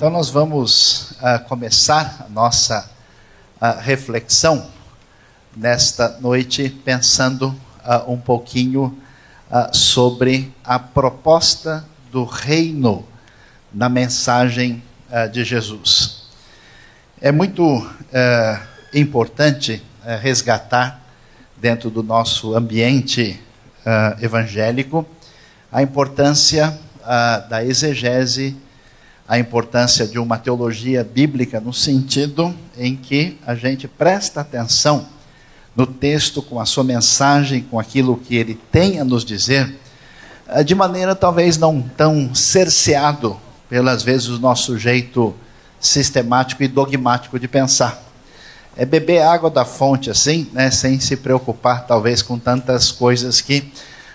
Então, nós vamos uh, começar a nossa uh, reflexão nesta noite pensando uh, um pouquinho sobre a proposta do reino na mensagem de Jesus. É muito importante resgatar dentro do nosso ambiente evangélico a importância da exegese a importância de uma teologia bíblica no sentido em que a gente presta atenção no texto, com a sua mensagem, com aquilo que ele tem a nos dizer, eh, de maneira talvez não tão cerceado pelas vezes o nosso jeito sistemático e dogmático de pensar. É beber água da fonte assim, né, sem se preocupar talvez com tantas coisas que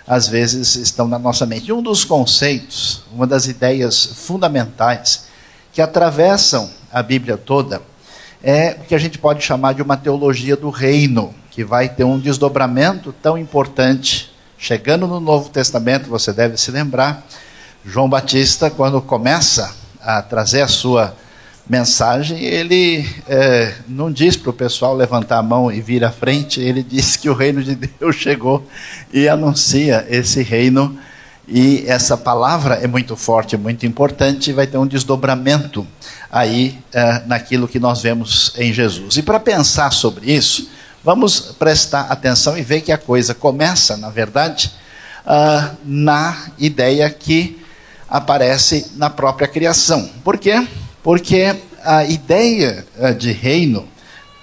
às vezes estão na nossa mente. um dos conceitos, uma das ideias fundamentais que atravessam a Bíblia toda é o que a gente pode chamar de uma teologia do reino, que vai ter um desdobramento tão importante. Chegando no Novo Testamento, você deve se lembrar, João Batista, quando começa a trazer a sua mensagem, ele é, não diz para o pessoal levantar a mão e vir à frente, ele diz que o reino de Deus chegou e anuncia esse reino. E essa palavra é muito forte, muito importante, e vai ter um desdobramento aí é, naquilo que nós vemos em Jesus. E para pensar sobre isso, vamos prestar atenção e ver que a coisa começa, na verdade, uh, na ideia que aparece na própria criação. Por quê? Porque a ideia eh, de reino,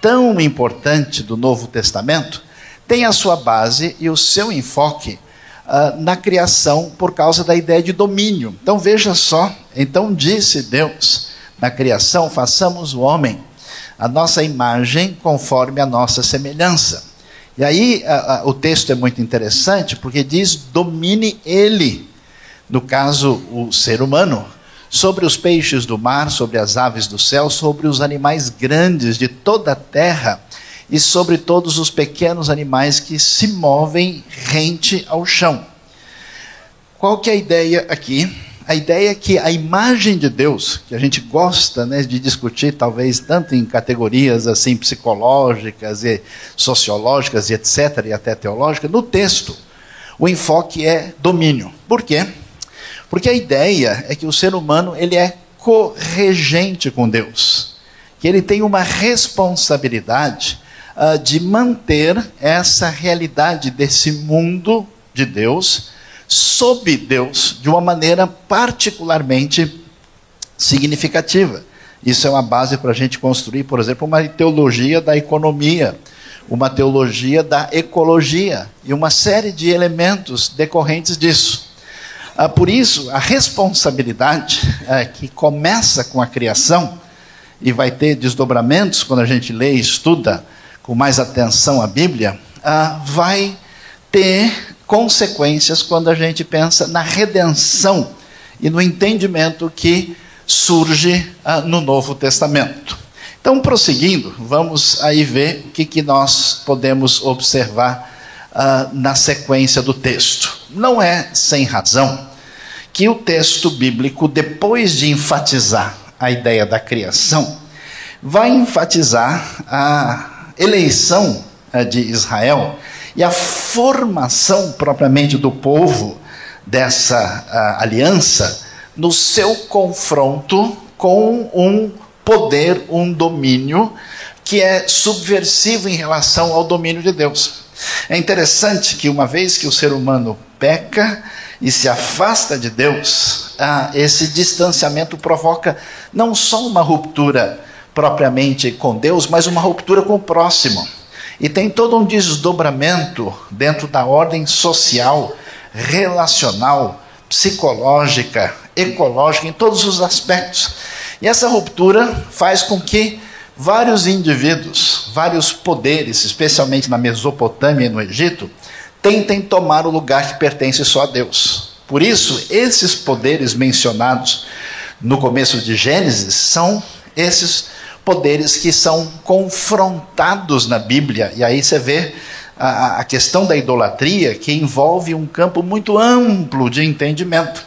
tão importante do Novo Testamento, tem a sua base e o seu enfoque uh, na criação por causa da ideia de domínio. Então veja só, então disse Deus na criação: façamos o homem a nossa imagem conforme a nossa semelhança. E aí uh, uh, o texto é muito interessante porque diz: domine ele, no caso, o ser humano sobre os peixes do mar, sobre as aves do céu, sobre os animais grandes de toda a terra e sobre todos os pequenos animais que se movem rente ao chão. Qual que é a ideia aqui? A ideia é que a imagem de Deus, que a gente gosta né, de discutir, talvez tanto em categorias assim psicológicas e sociológicas e etc., e até teológicas, no texto, o enfoque é domínio. Por quê? Porque a ideia é que o ser humano ele é corregente com Deus, que ele tem uma responsabilidade uh, de manter essa realidade desse mundo de Deus sob Deus de uma maneira particularmente significativa. Isso é uma base para a gente construir, por exemplo, uma teologia da economia, uma teologia da ecologia e uma série de elementos decorrentes disso. Ah, por isso, a responsabilidade é, que começa com a criação e vai ter desdobramentos quando a gente lê e estuda com mais atenção a Bíblia, ah, vai ter consequências quando a gente pensa na redenção e no entendimento que surge ah, no Novo Testamento. Então, prosseguindo, vamos aí ver o que, que nós podemos observar uh, na sequência do texto. Não é sem razão que o texto bíblico, depois de enfatizar a ideia da criação, vai enfatizar a eleição uh, de Israel e a formação propriamente do povo dessa uh, aliança no seu confronto com um poder, um domínio que é subversivo em relação ao domínio de Deus. É interessante que uma vez que o ser humano peca e se afasta de Deus, ah, esse distanciamento provoca não só uma ruptura propriamente com Deus, mas uma ruptura com o próximo. E tem todo um desdobramento dentro da ordem social, relacional, psicológica, ecológica, em todos os aspectos. E essa ruptura faz com que vários indivíduos, vários poderes, especialmente na Mesopotâmia e no Egito, tentem tomar o lugar que pertence só a Deus. Por isso, esses poderes mencionados no começo de Gênesis são esses poderes que são confrontados na Bíblia. E aí você vê a, a questão da idolatria que envolve um campo muito amplo de entendimento.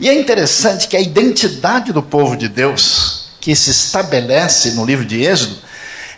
E é interessante que a identidade do povo de Deus, que se estabelece no livro de Êxodo,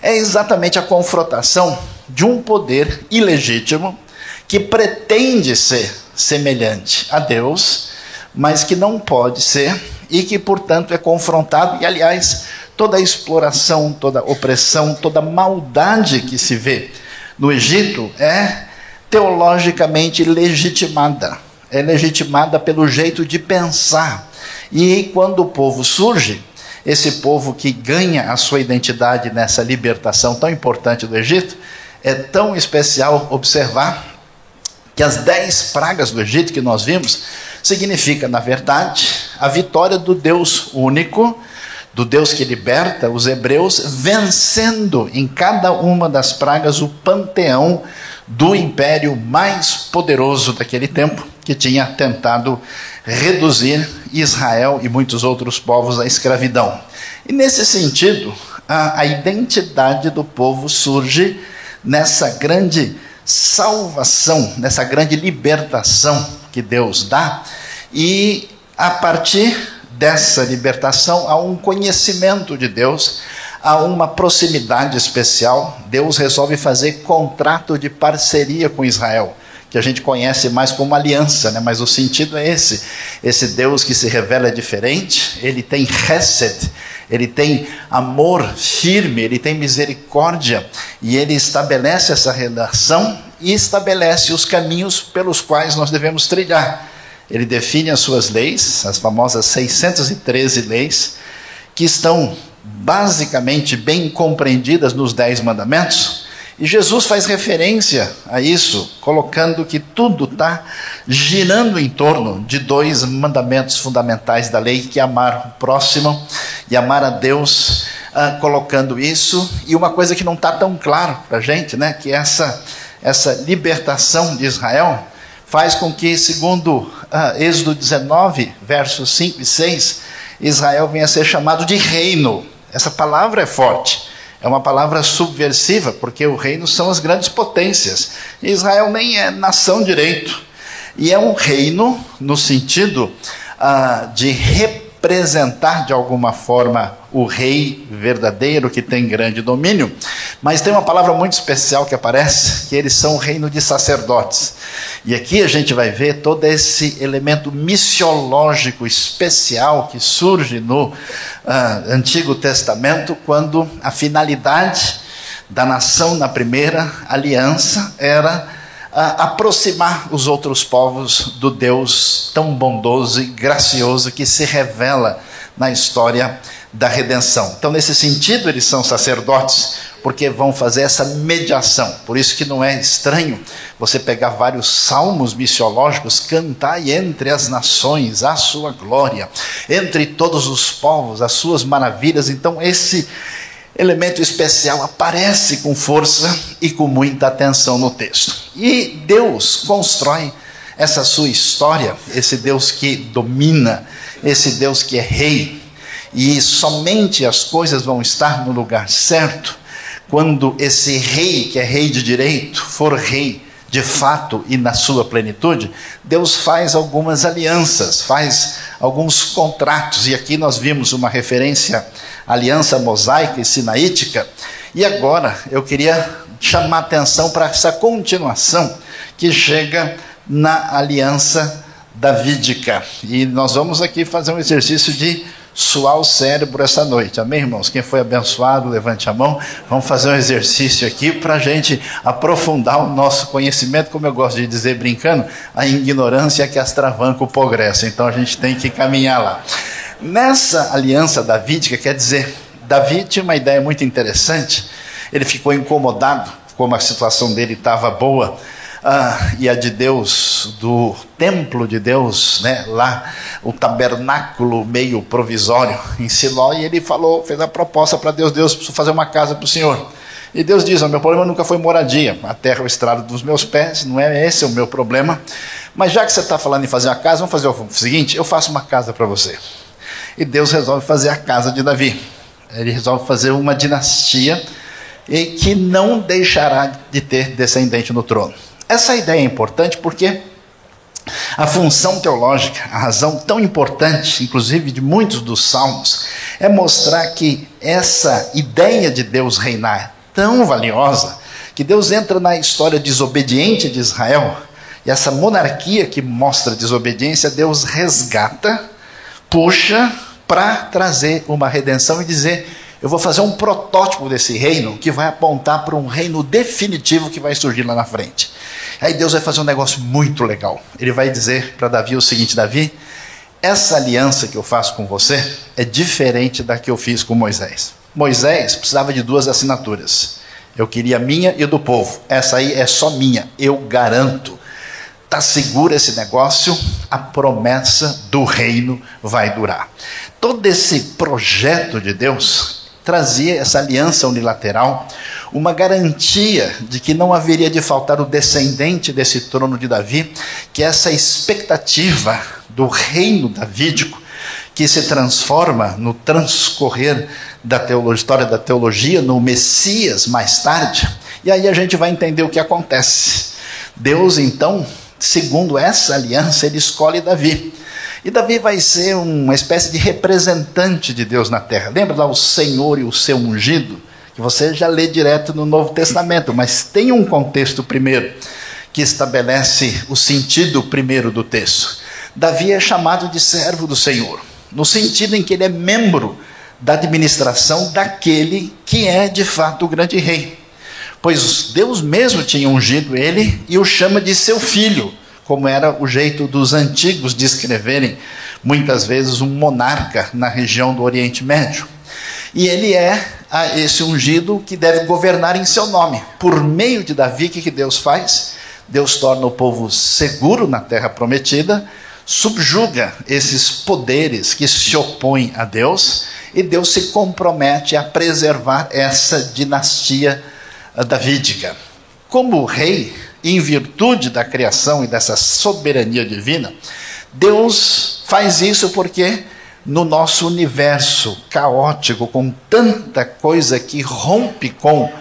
é exatamente a confrontação de um poder ilegítimo que pretende ser semelhante a Deus, mas que não pode ser e que, portanto, é confrontado. E, aliás, toda a exploração, toda a opressão, toda a maldade que se vê no Egito é teologicamente legitimada. É legitimada pelo jeito de pensar. E quando o povo surge, esse povo que ganha a sua identidade nessa libertação tão importante do Egito, é tão especial observar que as dez pragas do Egito que nós vimos significa, na verdade, a vitória do Deus único, do Deus que liberta os hebreus, vencendo em cada uma das pragas o panteão do império mais poderoso daquele tempo, que tinha tentado reduzir Israel e muitos outros povos à escravidão. E nesse sentido, a, a identidade do povo surge nessa grande salvação, nessa grande libertação que Deus dá, e a partir dessa libertação há um conhecimento de Deus, há uma proximidade especial. Deus resolve fazer contrato de parceria com Israel, que a gente conhece mais como aliança, né? mas o sentido é esse: esse Deus que se revela diferente, ele tem Hesed, ele tem amor firme, ele tem misericórdia e ele estabelece essa relação e estabelece os caminhos pelos quais nós devemos trilhar. Ele define as suas leis, as famosas 613 leis, que estão basicamente bem compreendidas nos Dez Mandamentos e Jesus faz referência a isso, colocando que tudo está girando em torno de dois mandamentos fundamentais da lei, que é amar o próximo e amar a Deus, uh, colocando isso. E uma coisa que não está tão claro para a gente, né, que essa, essa libertação de Israel faz com que, segundo uh, Êxodo 19, versos 5 e 6, Israel venha a ser chamado de reino. Essa palavra é forte é uma palavra subversiva, porque o reino são as grandes potências. Israel nem é nação direito. E é um reino no sentido ah, de representar de alguma forma o rei verdadeiro que tem grande domínio. Mas tem uma palavra muito especial que aparece, que eles são o reino de sacerdotes. E aqui a gente vai ver todo esse elemento missiológico especial que surge no uh, Antigo Testamento, quando a finalidade da nação na primeira aliança era aproximar os outros povos do Deus tão bondoso e gracioso que se revela na história da redenção. Então, nesse sentido, eles são sacerdotes, porque vão fazer essa mediação. Por isso que não é estranho você pegar vários salmos missiológicos, cantar e entre as nações a sua glória, entre todos os povos as suas maravilhas. Então, esse elemento especial aparece com força e com muita atenção no texto. E Deus constrói essa sua história, esse Deus que domina, esse Deus que é rei, e somente as coisas vão estar no lugar certo quando esse rei, que é rei de direito, for rei de fato e na sua plenitude, Deus faz algumas alianças, faz alguns contratos, e aqui nós vimos uma referência à aliança mosaica e sinaítica, e agora eu queria chamar atenção para essa continuação que chega na aliança davídica. E nós vamos aqui fazer um exercício de suar o cérebro essa noite. Amém, irmãos? Quem foi abençoado, levante a mão. Vamos fazer um exercício aqui para a gente aprofundar o nosso conhecimento, como eu gosto de dizer brincando, a ignorância que astravanca o progresso. Então a gente tem que caminhar lá. Nessa aliança davídica, quer dizer, Davi tinha uma ideia muito interessante. Ele ficou incomodado, como a situação dele estava boa ah, e a de Deus, do templo de Deus, né, lá, o tabernáculo meio provisório em Siló, e ele falou, fez a proposta para Deus, Deus, preciso fazer uma casa para o Senhor. E Deus diz: o meu problema nunca foi moradia, a terra é o estrado dos meus pés, não é esse o meu problema. Mas já que você está falando em fazer uma casa, vamos fazer o seguinte: eu faço uma casa para você. E Deus resolve fazer a casa de Davi. Ele resolve fazer uma dinastia e que não deixará de ter descendente no trono. Essa ideia é importante porque A função teológica, a razão tão importante, inclusive de muitos dos salmos, é mostrar que essa ideia de Deus reinar é tão valiosa que Deus entra na história desobediente de Israel e essa monarquia que mostra desobediência, Deus resgata, puxa para trazer uma redenção e dizer: eu vou fazer um protótipo desse reino que vai apontar para um reino definitivo que vai surgir lá na frente. Aí Deus vai fazer um negócio muito legal. Ele vai dizer para Davi o seguinte: Davi, essa aliança que eu faço com você é diferente da que eu fiz com Moisés. Moisés precisava de duas assinaturas. Eu queria a minha e do povo. Essa aí é só minha, eu garanto. Está seguro esse negócio, a promessa do reino vai durar. Todo esse projeto de Deus trazia essa aliança unilateral, uma garantia de que não haveria de faltar o descendente desse trono de Davi, que essa expectativa do reino davídico, que se transforma no transcorrer da teologia, história da teologia, no Messias mais tarde, e aí a gente vai entender o que acontece. Deus, então, segundo essa aliança, ele escolhe Davi. E Davi vai ser uma espécie de representante de Deus na terra. Lembra lá o Senhor e o seu ungido? Que você já lê direto no Novo Testamento, mas tem um contexto primeiro que estabelece o sentido primeiro do texto. Davi é chamado de servo do Senhor, no sentido em que ele é membro da administração daquele que é de fato o grande rei. Pois Deus mesmo tinha ungido ele e o chama de seu filho como era o jeito dos antigos de escreverem, muitas vezes um monarca na região do Oriente Médio. E ele é esse ungido que deve governar em seu nome. Por meio de Davi, o que Deus faz? Deus torna o povo seguro na terra prometida, subjuga esses poderes que se opõem a Deus, e Deus se compromete a preservar essa dinastia davídica. Como rei, em virtude da criação e dessa soberania divina, Deus faz isso porque no nosso universo caótico, com tanta coisa que rompe com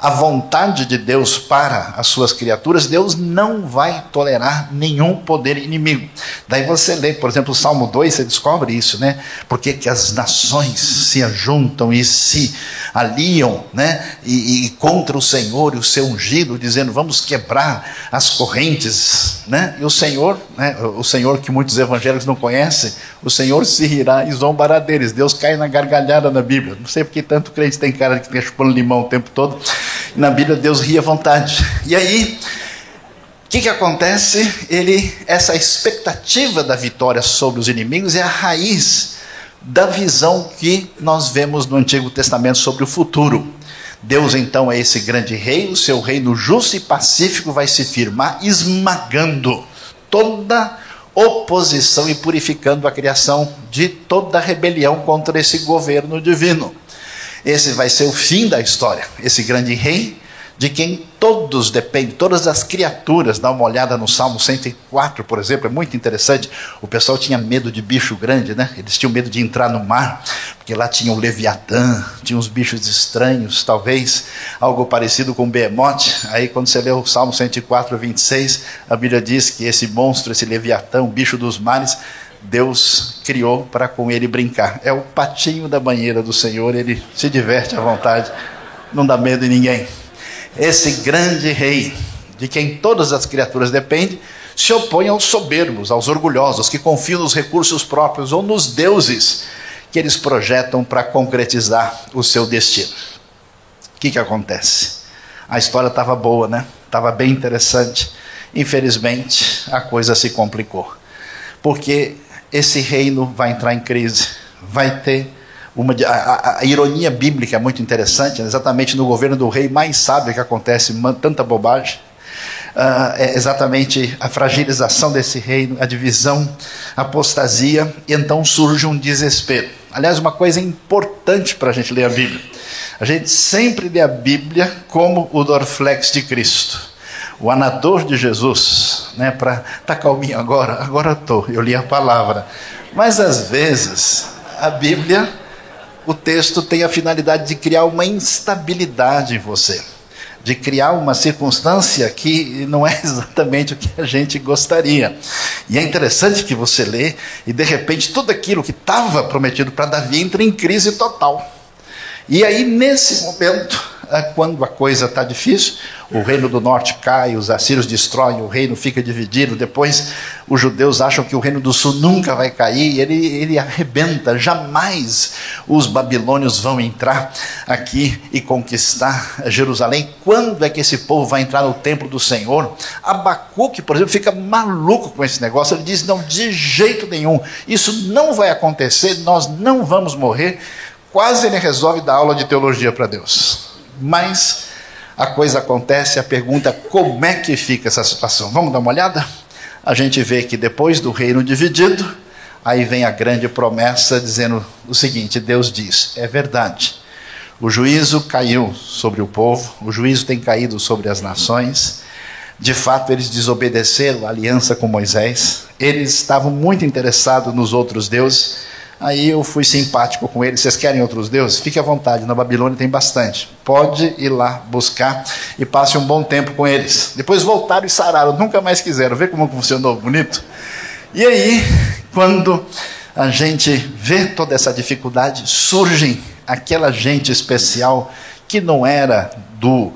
a vontade de Deus para as suas criaturas, Deus não vai tolerar nenhum poder inimigo. Daí você lê, por exemplo, o Salmo 2, você descobre isso, né? Porque que as nações se ajuntam e se aliam, né? E, e, contra o Senhor e o seu ungido, dizendo, vamos quebrar as correntes, né? E o Senhor, né? O Senhor que muitos evangélicos não conhecem, o Senhor se rirá e zombará deles. Deus cai na gargalhada na Bíblia. Não sei porque tanto crente tem cara que fica chupando limão o tempo todo na Bíblia Deus ria à vontade. E aí, o que, que acontece? Ele, essa expectativa da vitória sobre os inimigos é a raiz da visão que nós vemos no Antigo Testamento sobre o futuro. Deus então é esse grande rei, o seu reino justo e pacífico vai se firmar, esmagando toda oposição e purificando a criação de toda rebelião contra esse governo divino. Esse vai ser o fim da história. Esse grande rei, de quem todos dependem, todas as criaturas. Dá uma olhada no Salmo 104, por exemplo, é muito interessante. O pessoal tinha medo de bicho grande, né? Eles tinham medo de entrar no mar, porque lá tinha o Leviatã, tinha uns bichos estranhos, talvez algo parecido com o Behemoth. Aí, quando você lê o Salmo 104, 26, a Bíblia diz que esse monstro, esse Leviatã, o bicho dos mares, Deus criou para com ele brincar. É o patinho da banheira do Senhor, ele se diverte à vontade, não dá medo em ninguém. Esse grande rei, de quem todas as criaturas dependem, se opõe aos soberbos, aos orgulhosos, que confiam nos recursos próprios ou nos deuses que eles projetam para concretizar o seu destino. O que, que acontece? A história estava boa, né? Estava bem interessante. Infelizmente, a coisa se complicou. Porque esse reino vai entrar em crise. Vai ter uma. A, a, a ironia bíblica é muito interessante, né? exatamente no governo do rei mais sábio que acontece tanta bobagem. Uh, é exatamente a fragilização desse reino, a divisão, a apostasia, e então surge um desespero. Aliás, uma coisa importante para a gente ler a Bíblia. A gente sempre lê a Bíblia como o Dorflex de Cristo o anador de Jesus, né, para tá calminho agora, agora estou, eu li a palavra. Mas às vezes a Bíblia, o texto tem a finalidade de criar uma instabilidade em você, de criar uma circunstância que não é exatamente o que a gente gostaria. E é interessante que você lê e de repente tudo aquilo que estava prometido para Davi entra em crise total. E aí, nesse momento, quando a coisa está difícil, o reino do norte cai, os assírios destroem, o reino fica dividido, depois os judeus acham que o reino do sul nunca vai cair, ele, ele arrebenta, jamais os babilônios vão entrar aqui e conquistar Jerusalém. Quando é que esse povo vai entrar no templo do Senhor? Abacuque, por exemplo, fica maluco com esse negócio, ele diz: não, de jeito nenhum, isso não vai acontecer, nós não vamos morrer. Quase ele resolve dar aula de teologia para Deus. Mas a coisa acontece, a pergunta como é que fica essa situação? Vamos dar uma olhada? A gente vê que depois do reino dividido, aí vem a grande promessa dizendo o seguinte: Deus diz, é verdade. O juízo caiu sobre o povo, o juízo tem caído sobre as nações. De fato, eles desobedeceram a aliança com Moisés, eles estavam muito interessados nos outros deuses, Aí eu fui simpático com ele. Vocês querem outros deuses? Fique à vontade, na Babilônia tem bastante. Pode ir lá buscar e passe um bom tempo com eles. Depois voltaram e sararam, nunca mais quiseram. Vê como funcionou bonito? E aí, quando a gente vê toda essa dificuldade, surgem aquela gente especial que não era do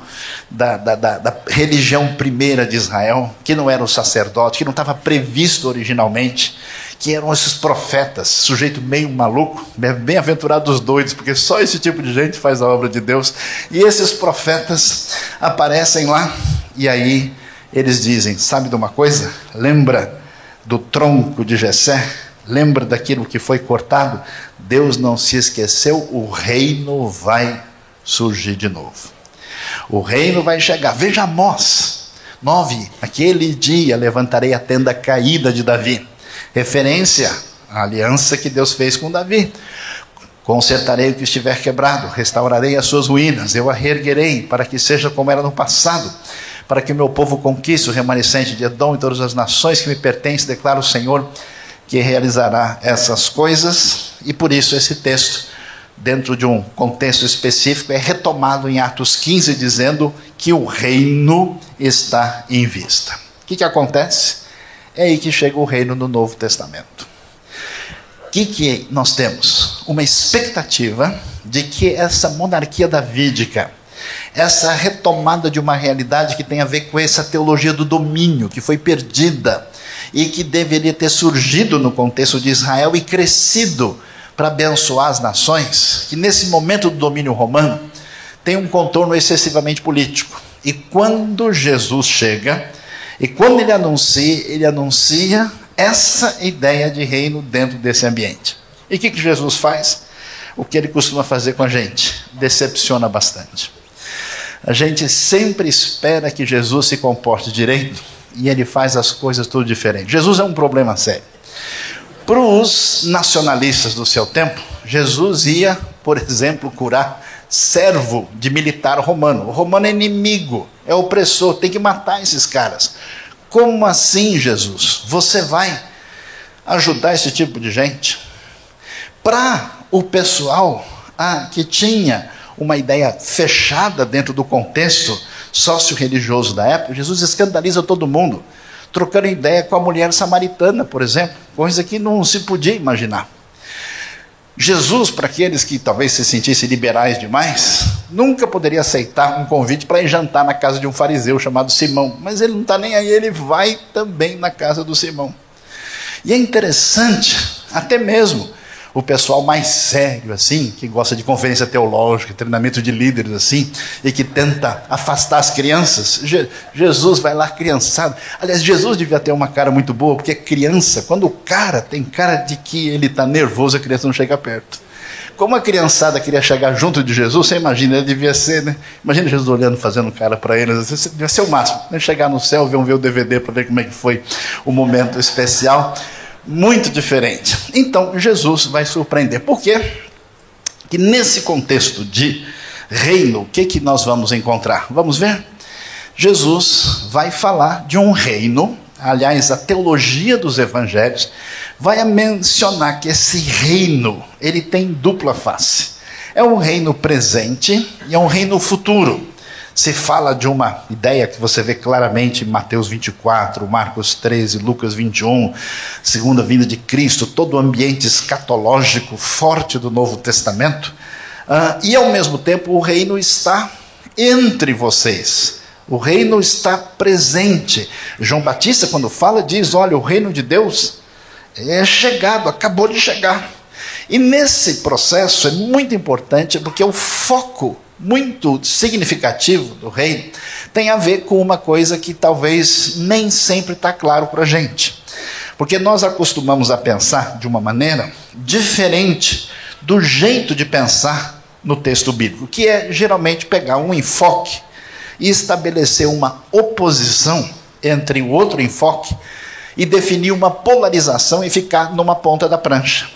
da, da, da, da, religião primeira de Israel, que não era o sacerdote, que não estava previsto originalmente, que eram esses profetas, sujeito meio maluco, bem-aventurados doidos, porque só esse tipo de gente faz a obra de Deus. E esses profetas aparecem lá, e aí eles dizem: Sabe de uma coisa? Lembra do tronco de Jessé? Lembra daquilo que foi cortado? Deus não se esqueceu, o reino vai surgir de novo. O reino vai chegar. Veja Amós 9: Aquele dia levantarei a tenda caída de Davi referência à aliança que Deus fez com Davi. Consertarei o que estiver quebrado, restaurarei as suas ruínas, eu a reerguerei para que seja como era no passado, para que o meu povo conquiste o remanescente de Edom e todas as nações que me pertencem, declara o Senhor que realizará essas coisas, e por isso esse texto, dentro de um contexto específico, é retomado em Atos 15, dizendo que o reino está em vista. O que, que acontece? É aí que chega o reino no Novo Testamento. O que, que nós temos? Uma expectativa de que essa monarquia davídica, essa retomada de uma realidade que tem a ver com essa teologia do domínio que foi perdida e que deveria ter surgido no contexto de Israel e crescido para abençoar as nações, que nesse momento do domínio romano tem um contorno excessivamente político. E quando Jesus chega, e quando ele anuncia, ele anuncia essa ideia de reino dentro desse ambiente. E o que, que Jesus faz? O que ele costuma fazer com a gente? Decepciona bastante. A gente sempre espera que Jesus se comporte direito e ele faz as coisas tudo diferente. Jesus é um problema sério. Para os nacionalistas do seu tempo, Jesus ia, por exemplo, curar servo de militar romano. O romano é inimigo, é opressor, tem que matar esses caras. Como assim, Jesus? Você vai ajudar esse tipo de gente? Para o pessoal ah, que tinha uma ideia fechada dentro do contexto sócio-religioso da época, Jesus escandaliza todo mundo, trocando ideia com a mulher samaritana, por exemplo, coisa que não se podia imaginar. Jesus, para aqueles que talvez se sentissem liberais demais, nunca poderia aceitar um convite para ir jantar na casa de um fariseu chamado Simão. Mas ele não está nem aí, ele vai também na casa do Simão. E é interessante, até mesmo o pessoal mais sério, assim, que gosta de conferência teológica, treinamento de líderes, assim, e que tenta afastar as crianças. Je Jesus vai lá criançado. Aliás, Jesus devia ter uma cara muito boa, porque criança, quando o cara tem cara de que ele está nervoso, a criança não chega perto. Como a criançada queria chegar junto de Jesus, você imagina, ele devia ser, né? Imagina Jesus olhando, fazendo cara para eles, devia ser o máximo. Né? Chegar no céu, ver um ver o DVD para ver como é que foi o momento especial muito diferente. Então, Jesus vai surpreender. Por quê? Que nesse contexto de reino, o que, que nós vamos encontrar? Vamos ver? Jesus vai falar de um reino, aliás, a teologia dos evangelhos vai mencionar que esse reino, ele tem dupla face. É um reino presente e é um reino futuro. Se fala de uma ideia que você vê claramente em Mateus 24, Marcos 13, Lucas 21, segunda vinda de Cristo, todo o ambiente escatológico forte do Novo Testamento, uh, e ao mesmo tempo o reino está entre vocês. O reino está presente. João Batista, quando fala, diz: Olha, o reino de Deus é chegado, acabou de chegar. E nesse processo é muito importante porque o foco muito significativo do reino tem a ver com uma coisa que talvez nem sempre está claro para a gente. Porque nós acostumamos a pensar de uma maneira diferente do jeito de pensar no texto bíblico, que é geralmente pegar um enfoque e estabelecer uma oposição entre o outro enfoque e definir uma polarização e ficar numa ponta da prancha.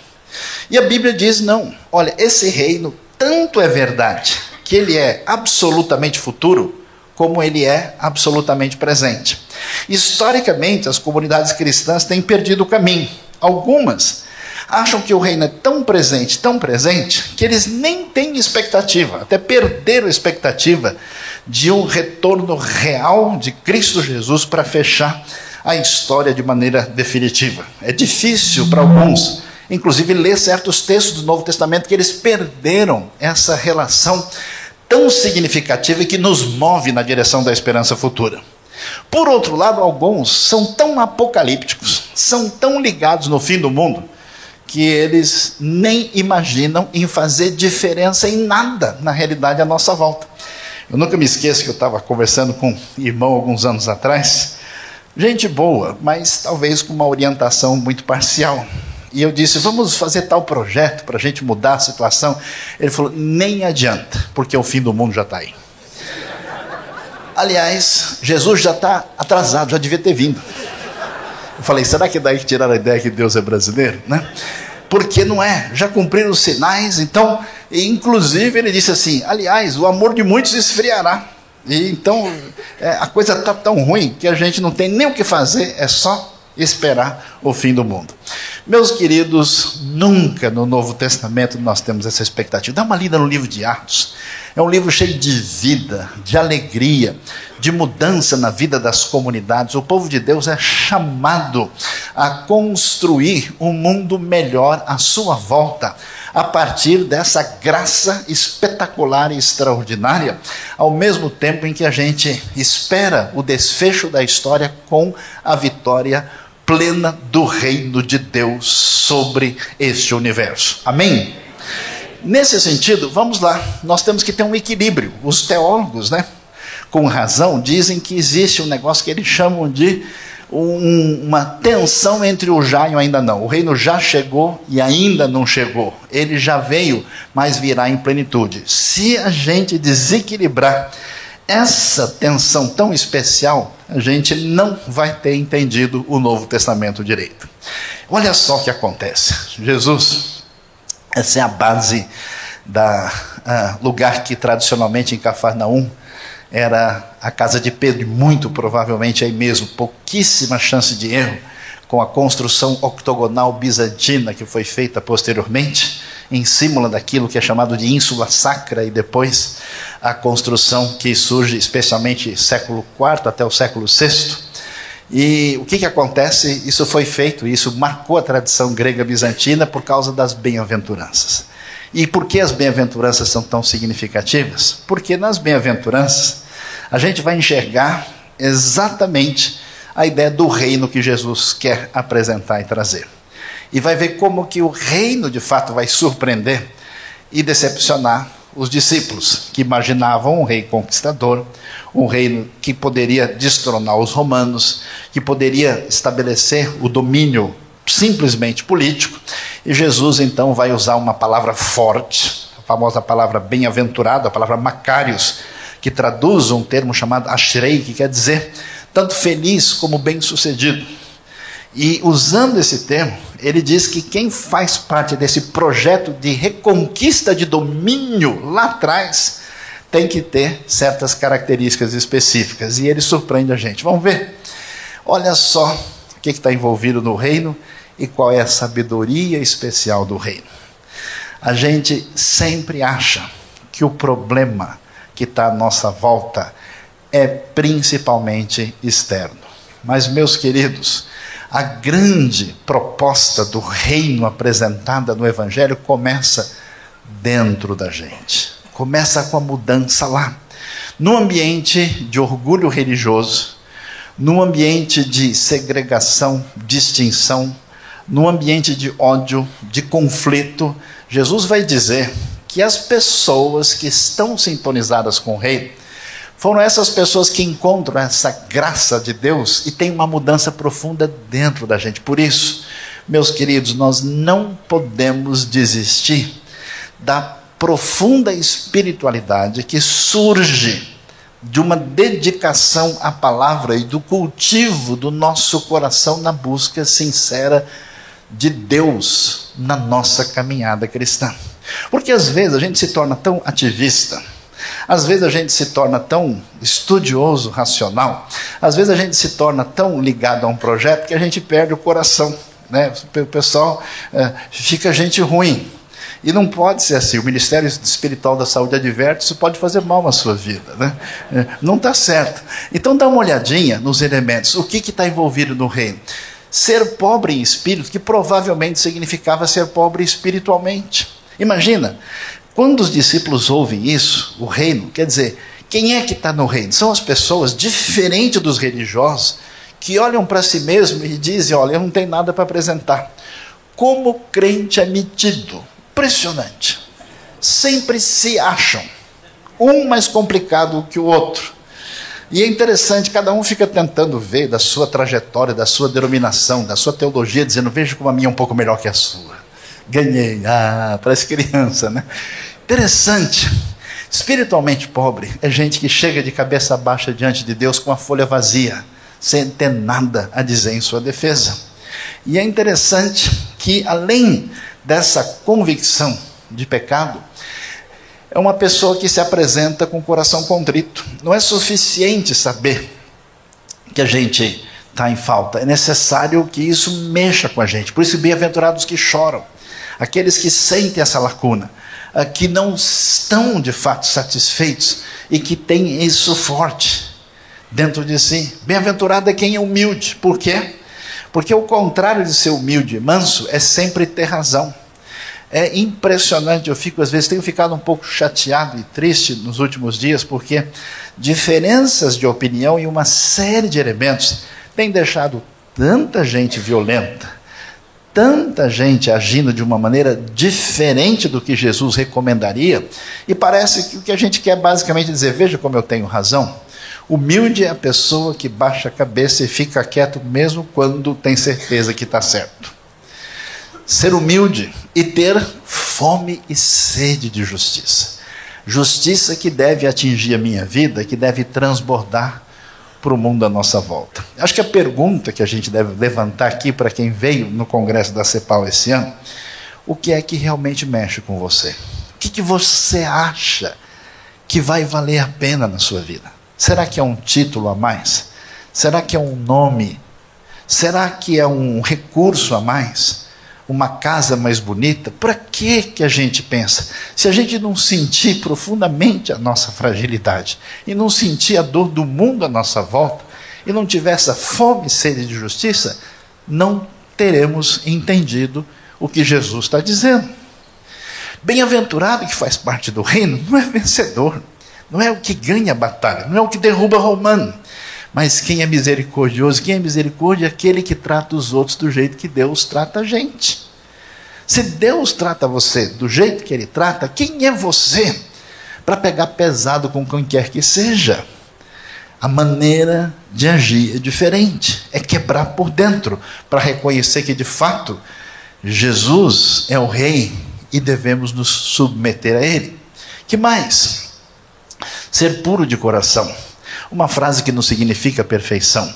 E a Bíblia diz: não, olha, esse reino tanto é verdade que ele é absolutamente futuro, como ele é absolutamente presente. Historicamente, as comunidades cristãs têm perdido o caminho. Algumas acham que o reino é tão presente, tão presente, que eles nem têm expectativa, até perderam a expectativa de um retorno real de Cristo Jesus para fechar a história de maneira definitiva. É difícil para alguns, inclusive, ler certos textos do Novo Testamento que eles perderam essa relação tão significativa e que nos move na direção da esperança futura. Por outro lado, alguns são tão apocalípticos, são tão ligados no fim do mundo, que eles nem imaginam em fazer diferença em nada na realidade à nossa volta. Eu nunca me esqueço que eu estava conversando com um irmão alguns anos atrás, gente boa, mas talvez com uma orientação muito parcial. E eu disse: vamos fazer tal projeto para a gente mudar a situação. Ele falou: nem adianta, porque o fim do mundo já está aí. Aliás, Jesus já está atrasado, já devia ter vindo. Eu falei: será que daí que tiraram a ideia que Deus é brasileiro? Né? Porque não é, já cumpriram os sinais, então inclusive, ele disse assim: aliás, o amor de muitos esfriará. E, então, é, a coisa está tão ruim que a gente não tem nem o que fazer, é só esperar o fim do mundo. Meus queridos, nunca no Novo Testamento nós temos essa expectativa. Dá uma lida no livro de Atos. É um livro cheio de vida, de alegria, de mudança na vida das comunidades. O povo de Deus é chamado a construir um mundo melhor à sua volta a partir dessa graça espetacular e extraordinária, ao mesmo tempo em que a gente espera o desfecho da história com a vitória plena do reino de Deus sobre este universo. Amém? Nesse sentido, vamos lá, nós temos que ter um equilíbrio. Os teólogos, né, com razão, dizem que existe um negócio que eles chamam de um, uma tensão entre o já e o ainda não. O reino já chegou e ainda não chegou. Ele já veio, mas virá em plenitude. Se a gente desequilibrar essa tensão tão especial, a gente não vai ter entendido o Novo Testamento direito. Olha só o que acontece. Jesus, essa é a base da uh, lugar que tradicionalmente em Cafarnaum era a casa de Pedro, e muito provavelmente aí mesmo, pouquíssima chance de erro, com a construção octogonal bizantina que foi feita posteriormente, em cima daquilo que é chamado de ínsula sacra, e depois a construção que surge especialmente século IV até o século VI. E o que, que acontece? Isso foi feito, isso marcou a tradição grega bizantina por causa das bem-aventuranças. E por que as bem-aventuranças são tão significativas? Porque nas bem-aventuranças a gente vai enxergar exatamente a ideia do reino que Jesus quer apresentar e trazer. E vai ver como que o reino de fato vai surpreender e decepcionar os discípulos, que imaginavam um rei conquistador, um reino que poderia destronar os romanos, que poderia estabelecer o domínio simplesmente político. E Jesus então vai usar uma palavra forte, a famosa palavra bem-aventurado, a palavra Macários, que traduz um termo chamado ashrei, que quer dizer tanto feliz como bem-sucedido. E usando esse termo, ele diz que quem faz parte desse projeto de reconquista de domínio lá atrás tem que ter certas características específicas. E ele surpreende a gente. Vamos ver? Olha só o que está envolvido no reino e qual é a sabedoria especial do reino. A gente sempre acha que o problema que está à nossa volta é principalmente externo. Mas, meus queridos, a grande proposta do reino apresentada no Evangelho começa dentro da gente. Começa com a mudança lá. No ambiente de orgulho religioso, no ambiente de segregação, distinção, no ambiente de ódio, de conflito, Jesus vai dizer que as pessoas que estão sintonizadas com o Rei foram essas pessoas que encontram essa graça de Deus e tem uma mudança profunda dentro da gente. Por isso, meus queridos, nós não podemos desistir da profunda espiritualidade que surge de uma dedicação à palavra e do cultivo do nosso coração na busca sincera de Deus na nossa caminhada cristã. Porque às vezes a gente se torna tão ativista, às vezes a gente se torna tão estudioso, racional, às vezes a gente se torna tão ligado a um projeto que a gente perde o coração. Né? O pessoal é, fica gente ruim. E não pode ser assim. O Ministério Espiritual da Saúde adverte, isso pode fazer mal na sua vida. Né? É, não está certo. Então dá uma olhadinha nos elementos. O que está envolvido no reino? Ser pobre em espírito, que provavelmente significava ser pobre espiritualmente. Imagina, quando os discípulos ouvem isso, o reino, quer dizer, quem é que está no reino? São as pessoas, diferente dos religiosos, que olham para si mesmo e dizem: Olha, eu não tenho nada para apresentar. Como crente é metido, impressionante. Sempre se acham, um mais complicado que o outro. E é interessante, cada um fica tentando ver da sua trajetória, da sua denominação, da sua teologia, dizendo: Veja como a minha é um pouco melhor que a sua ganhei. Ah, parece criança, né? Interessante. Espiritualmente pobre é gente que chega de cabeça baixa diante de Deus com a folha vazia, sem ter nada a dizer em sua defesa. E é interessante que, além dessa convicção de pecado, é uma pessoa que se apresenta com o coração contrito. Não é suficiente saber que a gente está em falta, é necessário que isso mexa com a gente. Por isso, bem-aventurados que choram aqueles que sentem essa lacuna, que não estão de fato satisfeitos e que têm isso forte dentro de si. Bem-aventurado é quem é humilde. Por quê? Porque o contrário de ser humilde e manso é sempre ter razão. É impressionante, eu fico às vezes tenho ficado um pouco chateado e triste nos últimos dias porque diferenças de opinião em uma série de elementos têm deixado tanta gente violenta, tanta gente agindo de uma maneira diferente do que Jesus recomendaria, e parece que o que a gente quer basicamente dizer: veja como eu tenho razão. Humilde é a pessoa que baixa a cabeça e fica quieto mesmo quando tem certeza que está certo. Ser humilde e ter fome e sede de justiça. Justiça que deve atingir a minha vida, que deve transbordar para o mundo à nossa volta. Acho que a pergunta que a gente deve levantar aqui para quem veio no congresso da CEPAL esse ano, o que é que realmente mexe com você? O que, que você acha que vai valer a pena na sua vida? Será que é um título a mais? Será que é um nome? Será que é um recurso a mais? Uma casa mais bonita, para que que a gente pensa? Se a gente não sentir profundamente a nossa fragilidade e não sentir a dor do mundo à nossa volta e não tiver essa fome e sede de justiça, não teremos entendido o que Jesus está dizendo. Bem-aventurado que faz parte do reino não é vencedor, não é o que ganha a batalha, não é o que derruba Romano, mas quem é misericordioso? Quem é misericórdia é aquele que trata os outros do jeito que Deus trata a gente. Se Deus trata você do jeito que Ele trata, quem é você para pegar pesado com quem quer que seja? A maneira de agir é diferente, é quebrar por dentro, para reconhecer que de fato Jesus é o Rei e devemos nos submeter a Ele. Que mais? Ser puro de coração. Uma frase que não significa perfeição.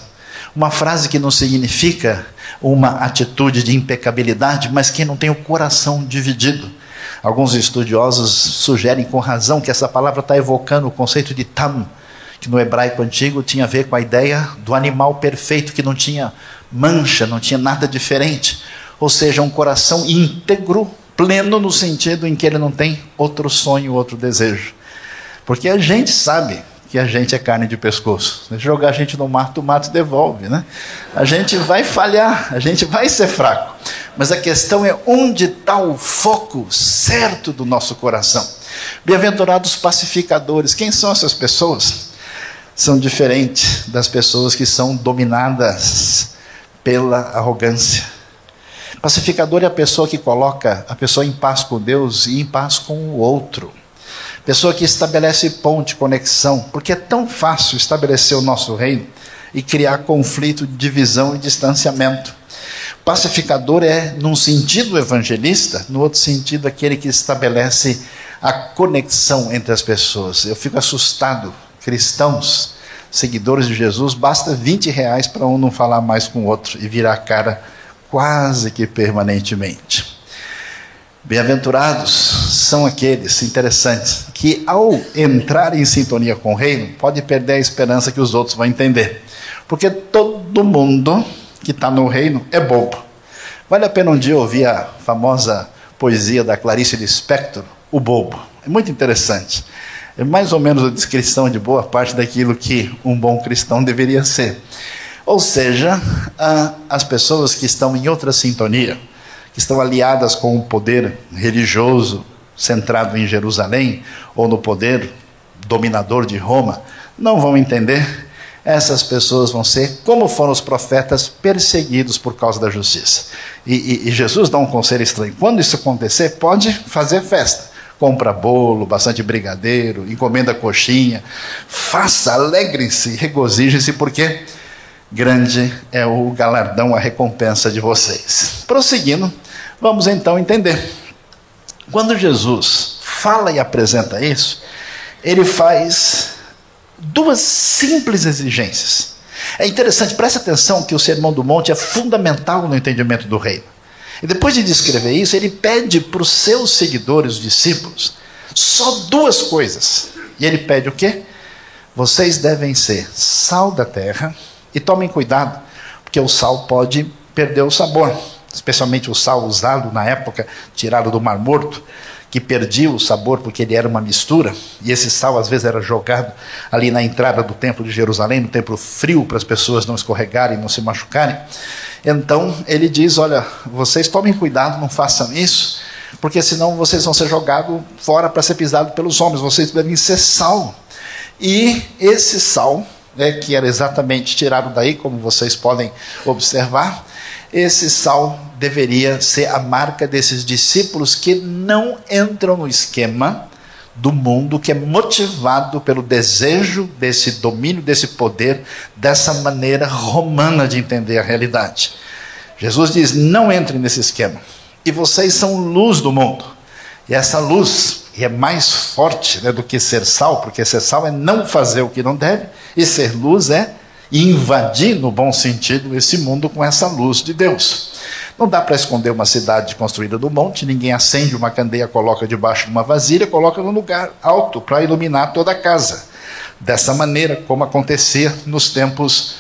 Uma frase que não significa uma atitude de impecabilidade, mas que não tem o coração dividido. Alguns estudiosos sugerem com razão que essa palavra está evocando o conceito de tam, que no hebraico antigo tinha a ver com a ideia do animal perfeito, que não tinha mancha, não tinha nada diferente. Ou seja, um coração íntegro, pleno no sentido em que ele não tem outro sonho, outro desejo. Porque a gente sabe que a gente é carne de pescoço. Se jogar a gente no mato, o mato devolve, né? A gente vai falhar, a gente vai ser fraco. Mas a questão é onde está o foco certo do nosso coração. Bem-aventurados pacificadores, quem são essas pessoas? São diferentes das pessoas que são dominadas pela arrogância. Pacificador é a pessoa que coloca a pessoa em paz com Deus e em paz com o outro. Pessoa que estabelece ponte, conexão, porque é tão fácil estabelecer o nosso reino e criar conflito, divisão e distanciamento. Pacificador é, num sentido evangelista, no outro sentido, aquele que estabelece a conexão entre as pessoas. Eu fico assustado, cristãos, seguidores de Jesus, basta 20 reais para um não falar mais com o outro e virar a cara quase que permanentemente. Bem-aventurados são aqueles, interessantes, que ao entrar em sintonia com o reino, pode perder a esperança que os outros vão entender. Porque todo mundo que está no reino é bobo. Vale a pena um dia ouvir a famosa poesia da Clarice Lispector, O Bobo. É muito interessante. É mais ou menos a descrição de boa parte daquilo que um bom cristão deveria ser. Ou seja, as pessoas que estão em outra sintonia, que estão aliadas com o poder religioso centrado em Jerusalém ou no poder dominador de Roma, não vão entender. Essas pessoas vão ser, como foram os profetas, perseguidos por causa da justiça. E, e, e Jesus dá um conselho estranho: quando isso acontecer, pode fazer festa compra bolo, bastante brigadeiro, encomenda coxinha. Faça, alegrem-se, regozijem-se, porque grande é o galardão, a recompensa de vocês. Prosseguindo, vamos então entender. Quando Jesus fala e apresenta isso, ele faz duas simples exigências. É interessante, preste atenção que o Sermão do Monte é fundamental no entendimento do reino. E depois de descrever isso, ele pede para os seus seguidores, os discípulos, só duas coisas. E ele pede o quê? Vocês devem ser sal da terra e tomem cuidado, porque o sal pode perder o sabor, especialmente o sal usado na época, tirado do Mar Morto, que perdia o sabor porque ele era uma mistura, e esse sal às vezes era jogado ali na entrada do templo de Jerusalém, no templo frio, para as pessoas não escorregarem, não se machucarem. Então ele diz: Olha, vocês tomem cuidado, não façam isso, porque senão vocês vão ser jogados fora para ser pisados pelos homens, vocês devem ser sal. E esse sal né, que era exatamente tirado daí, como vocês podem observar, esse sal deveria ser a marca desses discípulos que não entram no esquema do mundo, que é motivado pelo desejo desse domínio, desse poder, dessa maneira romana de entender a realidade. Jesus diz: não entrem nesse esquema. E vocês são luz do mundo. E essa luz é mais forte né, do que ser sal, porque ser sal é não fazer o que não deve, e ser luz é invadir, no bom sentido, esse mundo com essa luz de Deus. Não dá para esconder uma cidade construída do monte, ninguém acende uma candeia, coloca debaixo de uma vasilha, coloca num lugar alto para iluminar toda a casa. Dessa maneira, como acontecia nos tempos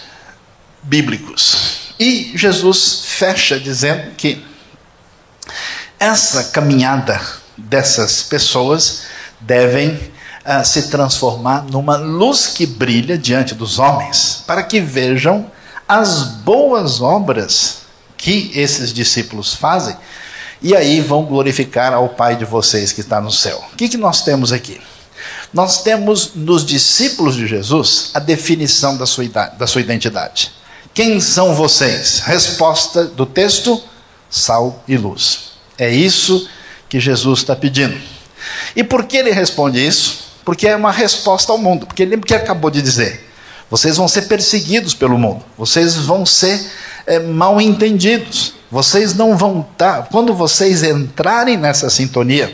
bíblicos. E Jesus fecha dizendo que essa caminhada dessas pessoas devem uh, se transformar numa luz que brilha diante dos homens, para que vejam as boas obras que esses discípulos fazem e aí vão glorificar ao Pai de vocês que está no céu. O que, que nós temos aqui? Nós temos nos discípulos de Jesus a definição da sua, da sua identidade. Quem são vocês? Resposta do texto: sal e luz. É isso que Jesus está pedindo. E por que ele responde isso? Porque é uma resposta ao mundo. Porque lembra que ele acabou de dizer: vocês vão ser perseguidos pelo mundo, vocês vão ser é, mal entendidos, vocês não vão estar. Tá, quando vocês entrarem nessa sintonia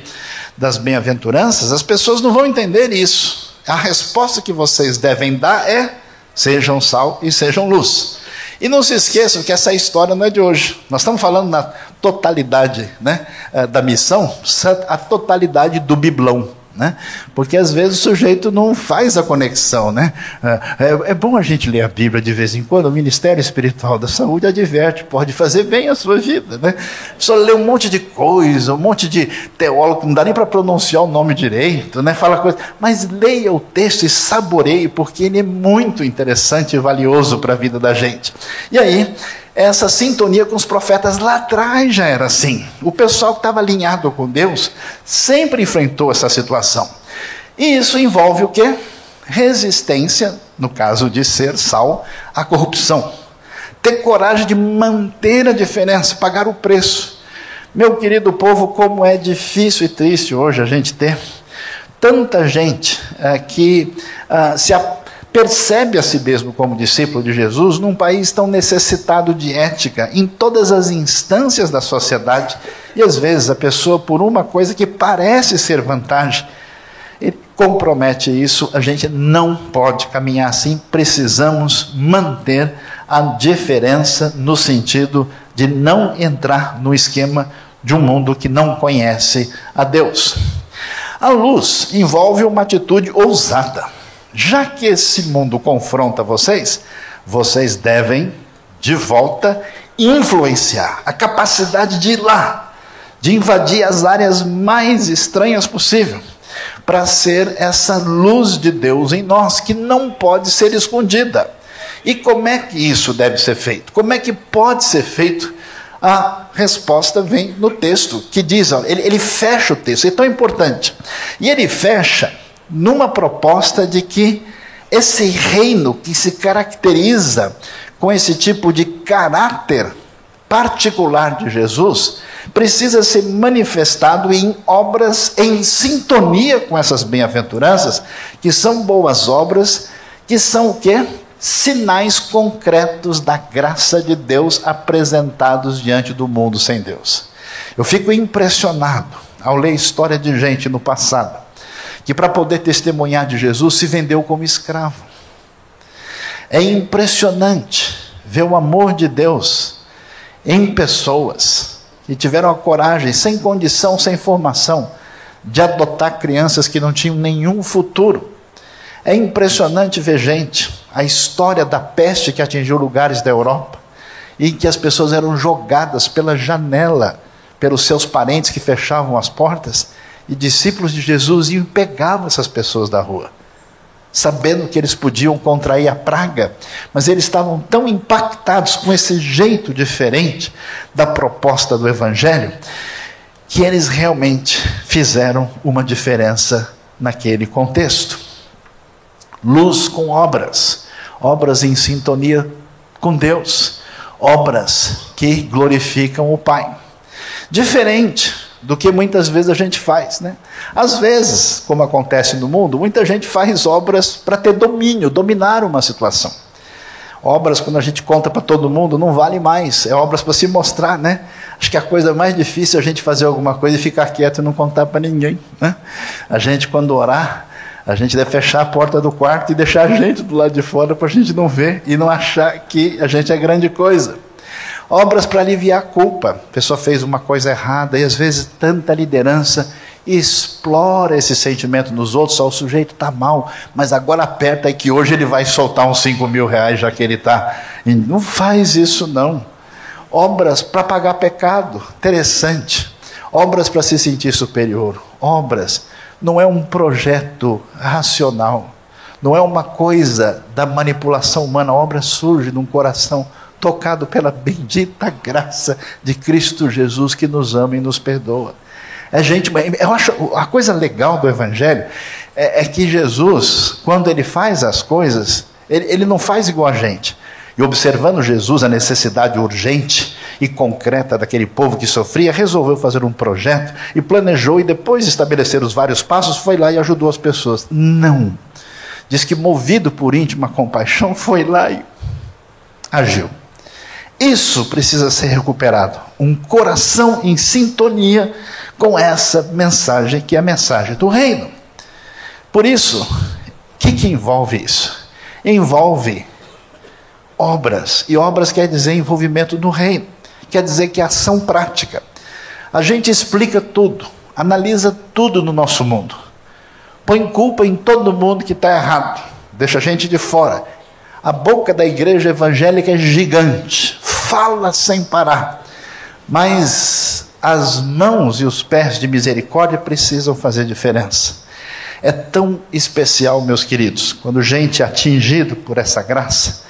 das bem-aventuranças, as pessoas não vão entender isso. A resposta que vocês devem dar é: sejam sal e sejam luz. E não se esqueçam que essa história não é de hoje. Nós estamos falando na totalidade né, eh, da missão, a totalidade do Biblão. Né? Porque às vezes o sujeito não faz a conexão, né? É, é, bom a gente ler a Bíblia de vez em quando. O Ministério Espiritual da Saúde adverte, pode fazer bem a sua vida, né? Só lê um monte de coisa, um monte de teólogo, não dá nem para pronunciar o nome direito, né? Fala coisa, mas leia o texto e saboreie, porque ele é muito interessante e valioso para a vida da gente. E aí, essa sintonia com os profetas lá atrás já era assim. O pessoal que estava alinhado com Deus sempre enfrentou essa situação. E isso envolve o quê? Resistência, no caso de ser sal, à corrupção. Ter coragem de manter a diferença, pagar o preço. Meu querido povo, como é difícil e triste hoje a gente ter tanta gente é, que uh, se percebe a si mesmo como discípulo de Jesus num país tão necessitado de ética em todas as instâncias da sociedade e às vezes a pessoa por uma coisa que parece ser vantagem compromete isso, a gente não pode caminhar assim, precisamos manter a diferença no sentido de não entrar no esquema de um mundo que não conhece a Deus. A luz envolve uma atitude ousada. Já que esse mundo confronta vocês, vocês devem, de volta, influenciar a capacidade de ir lá, de invadir as áreas mais estranhas possível, para ser essa luz de Deus em nós que não pode ser escondida. E como é que isso deve ser feito? Como é que pode ser feito? A resposta vem no texto, que diz, ele, ele fecha o texto, é tão importante. E ele fecha numa proposta de que esse reino que se caracteriza com esse tipo de caráter particular de Jesus precisa ser manifestado em obras em sintonia com essas bem-aventuranças, que são boas obras, que são o quê? Sinais concretos da graça de Deus apresentados diante do mundo sem Deus. Eu fico impressionado ao ler história de gente no passado que para poder testemunhar de Jesus se vendeu como escravo. É impressionante ver o amor de Deus em pessoas que tiveram a coragem, sem condição, sem formação, de adotar crianças que não tinham nenhum futuro. É impressionante ver gente, a história da peste que atingiu lugares da Europa, e que as pessoas eram jogadas pela janela pelos seus parentes que fechavam as portas e discípulos de Jesus iam e pegavam essas pessoas da rua, sabendo que eles podiam contrair a praga, mas eles estavam tão impactados com esse jeito diferente da proposta do Evangelho, que eles realmente fizeram uma diferença naquele contexto. Luz com obras, obras em sintonia com Deus, obras que glorificam o Pai. Diferente do que muitas vezes a gente faz. Né? Às vezes, como acontece no mundo, muita gente faz obras para ter domínio, dominar uma situação. Obras, quando a gente conta para todo mundo, não vale mais. É obras para se mostrar, né? Acho que a coisa mais difícil é a gente fazer alguma coisa e ficar quieto e não contar para ninguém. Né? A gente, quando orar, a gente deve fechar a porta do quarto e deixar a gente do lado de fora para a gente não ver e não achar que a gente é grande coisa. Obras para aliviar a culpa. A pessoa fez uma coisa errada e às vezes tanta liderança explora esse sentimento nos outros, só o sujeito está mal, mas agora aperta aí que hoje ele vai soltar uns 5 mil reais já que ele está. Não faz isso não. Obras para pagar pecado, interessante. Obras para se sentir superior. Obras não é um projeto racional, não é uma coisa da manipulação humana. A obra surge num coração tocado pela bendita graça de Cristo Jesus que nos ama e nos perdoa. É gente, eu acho a coisa legal do Evangelho é, é que Jesus, quando ele faz as coisas, ele, ele não faz igual a gente. E observando Jesus a necessidade urgente e concreta daquele povo que sofria, resolveu fazer um projeto e planejou e depois de estabelecer os vários passos, foi lá e ajudou as pessoas. Não. Diz que movido por íntima compaixão, foi lá e agiu. Isso precisa ser recuperado. Um coração em sintonia com essa mensagem, que é a mensagem do reino. Por isso, o que, que envolve isso? Envolve obras. E obras quer dizer envolvimento no reino. Quer dizer que é ação prática. A gente explica tudo, analisa tudo no nosso mundo. põe culpa em todo mundo que está errado, deixa a gente de fora. A boca da igreja evangélica é gigante, fala sem parar, mas as mãos e os pés de misericórdia precisam fazer diferença. É tão especial, meus queridos, quando gente atingido por essa graça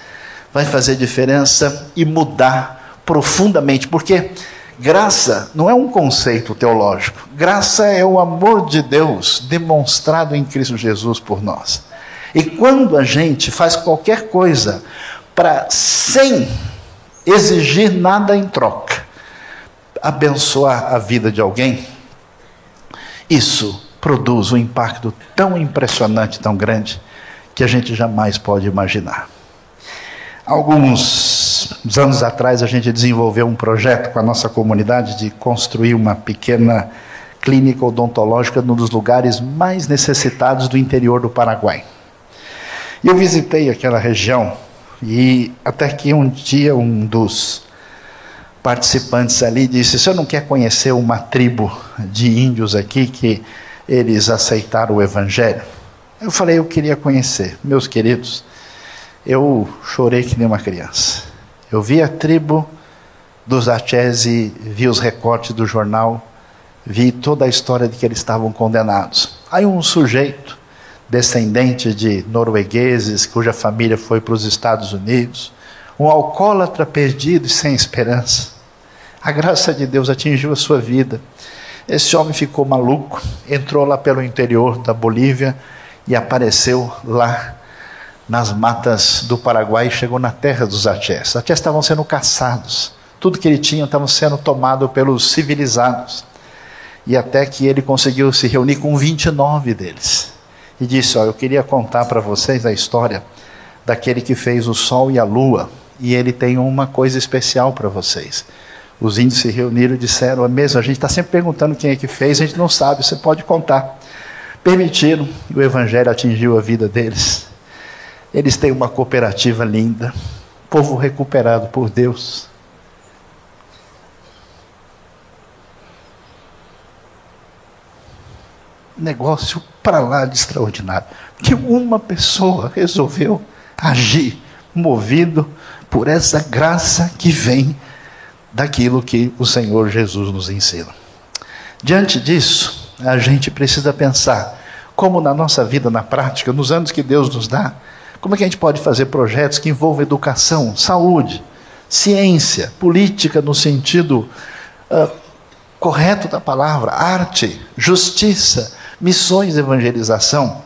vai fazer diferença e mudar profundamente, porque Graça não é um conceito teológico. Graça é o amor de Deus demonstrado em Cristo Jesus por nós. E quando a gente faz qualquer coisa para, sem exigir nada em troca, abençoar a vida de alguém, isso produz um impacto tão impressionante, tão grande, que a gente jamais pode imaginar. Alguns anos atrás, a gente desenvolveu um projeto com a nossa comunidade de construir uma pequena clínica odontológica num dos lugares mais necessitados do interior do Paraguai. E eu visitei aquela região e até que um dia um dos participantes ali disse: "O senhor não quer conhecer uma tribo de índios aqui que eles aceitaram o evangelho?" Eu falei: "Eu queria conhecer, meus queridos eu chorei que nem uma criança. Eu vi a tribo dos Achese, vi os recortes do jornal, vi toda a história de que eles estavam condenados. Aí um sujeito, descendente de noruegueses, cuja família foi para os Estados Unidos, um alcoólatra perdido e sem esperança. A graça de Deus atingiu a sua vida. Esse homem ficou maluco, entrou lá pelo interior da Bolívia e apareceu lá nas matas do Paraguai e chegou na terra dos Atiés. Os Atiés estavam sendo caçados. Tudo que ele tinha estava sendo tomado pelos civilizados. E até que ele conseguiu se reunir com 29 deles. E disse: Ó, eu queria contar para vocês a história daquele que fez o sol e a lua. E ele tem uma coisa especial para vocês. Os índios se reuniram e disseram a mesma. A gente está sempre perguntando quem é que fez, a gente não sabe, você pode contar. Permitiram, e o evangelho atingiu a vida deles. Eles têm uma cooperativa linda, povo recuperado por Deus. Negócio para lá de extraordinário. Que uma pessoa resolveu agir, movido por essa graça que vem daquilo que o Senhor Jesus nos ensina. Diante disso, a gente precisa pensar como na nossa vida, na prática, nos anos que Deus nos dá, como é que a gente pode fazer projetos que envolvam educação, saúde, ciência, política no sentido uh, correto da palavra, arte, justiça, missões, evangelização?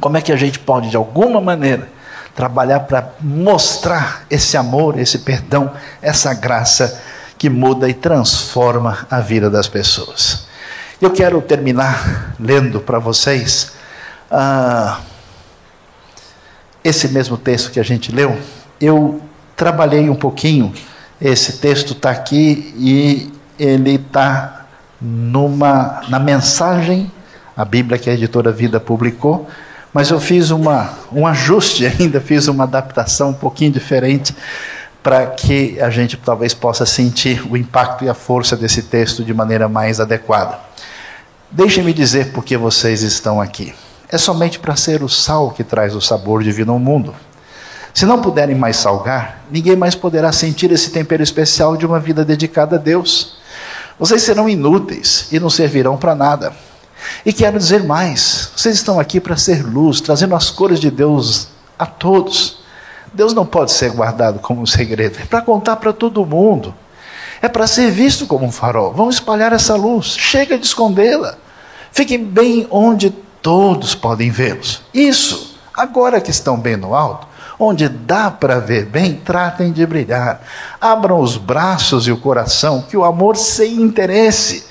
Como é que a gente pode, de alguma maneira, trabalhar para mostrar esse amor, esse perdão, essa graça que muda e transforma a vida das pessoas? Eu quero terminar lendo para vocês. Uh, esse mesmo texto que a gente leu, eu trabalhei um pouquinho. Esse texto está aqui e ele está numa na mensagem, a Bíblia que a editora Vida publicou, mas eu fiz uma, um ajuste ainda, fiz uma adaptação um pouquinho diferente para que a gente talvez possa sentir o impacto e a força desse texto de maneira mais adequada. Deixem-me dizer por que vocês estão aqui é somente para ser o sal que traz o sabor divino ao mundo. Se não puderem mais salgar, ninguém mais poderá sentir esse tempero especial de uma vida dedicada a Deus. Vocês serão inúteis e não servirão para nada. E quero dizer mais: vocês estão aqui para ser luz, trazendo as cores de Deus a todos. Deus não pode ser guardado como um segredo, é para contar para todo mundo. É para ser visto como um farol. Vamos espalhar essa luz, chega de escondê-la. Fiquem bem onde todos podem vê-los. Isso, agora que estão bem no alto, onde dá para ver bem, tratem de brilhar. Abram os braços e o coração, que o amor sem interesse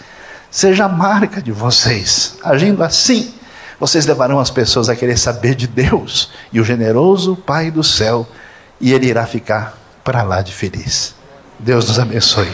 seja a marca de vocês. Agindo assim, vocês levarão as pessoas a querer saber de Deus e o generoso Pai do céu, e Ele irá ficar para lá de feliz. Deus nos abençoe.